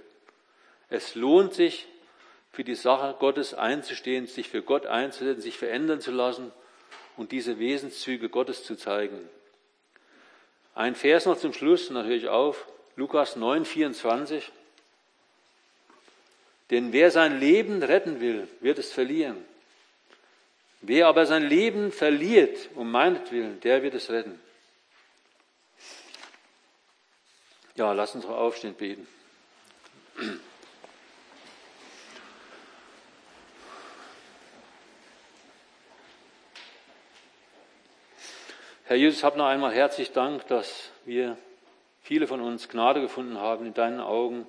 Es lohnt sich, für die Sache Gottes einzustehen, sich für Gott einzusetzen, sich verändern zu lassen und diese Wesenszüge Gottes zu zeigen. Ein Vers noch zum Schluss, und dann höre ich auf, Lukas 9, 24. Denn wer sein Leben retten will, wird es verlieren. Wer aber sein Leben verliert um meinetwillen, der wird es retten. Ja, lass uns aufstehen beten. Herr Jesus, hab noch einmal herzlich Dank, dass wir viele von uns Gnade gefunden haben in deinen Augen,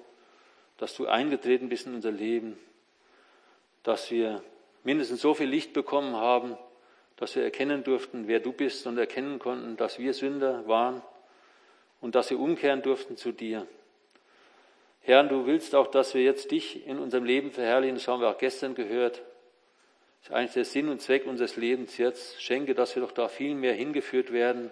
dass du eingetreten bist in unser Leben, dass wir mindestens so viel Licht bekommen haben, dass wir erkennen durften, wer du bist und erkennen konnten, dass wir Sünder waren und dass wir umkehren durften zu dir. Herr, du willst auch, dass wir jetzt dich in unserem Leben verherrlichen, das haben wir auch gestern gehört, das ist eigentlich der Sinn und Zweck unseres Lebens jetzt. Schenke, dass wir doch da viel mehr hingeführt werden.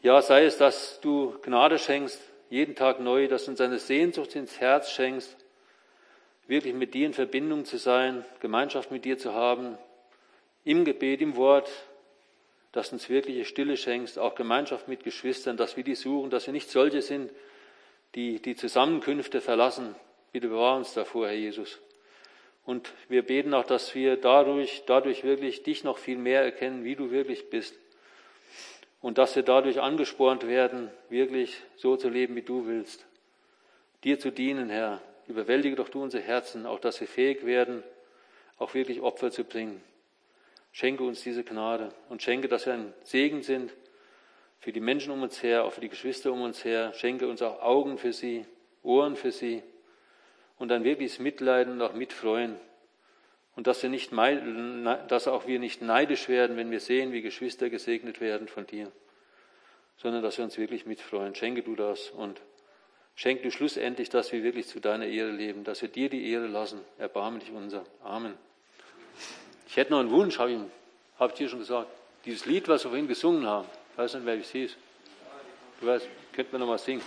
Ja, sei es, dass du Gnade schenkst, jeden Tag neu, dass du uns eine Sehnsucht ins Herz schenkst, wirklich mit dir in Verbindung zu sein, Gemeinschaft mit dir zu haben, im Gebet, im Wort, dass du uns wirkliche Stille schenkst, auch Gemeinschaft mit Geschwistern, dass wir die suchen, dass wir nicht solche sind, die die Zusammenkünfte verlassen. Bitte bewahre uns davor, Herr Jesus. Und wir beten auch, dass wir dadurch, dadurch wirklich dich noch viel mehr erkennen, wie du wirklich bist. Und dass wir dadurch angespornt werden, wirklich so zu leben, wie du willst. Dir zu dienen, Herr. Überwältige doch du unsere Herzen, auch dass wir fähig werden, auch wirklich Opfer zu bringen. Schenke uns diese Gnade und schenke, dass wir ein Segen sind für die Menschen um uns her, auch für die Geschwister um uns her. Schenke uns auch Augen für sie, Ohren für sie und dann wirklich mitleiden und auch mitfreuen. Und dass, wir nicht, dass auch wir nicht neidisch werden, wenn wir sehen, wie Geschwister gesegnet werden von dir, sondern dass wir uns wirklich mitfreuen. Schenke du das und schenke du schlussendlich, dass wir wirklich zu deiner Ehre leben, dass wir dir die Ehre lassen. Erbarme dich unser. Amen. Ich hätte noch einen Wunsch, habe ich, hab ich dir schon gesagt. Dieses Lied, was wir vorhin gesungen haben, ich weiß nicht, wer es hieß. Du weißt, könnten wir noch mal singen.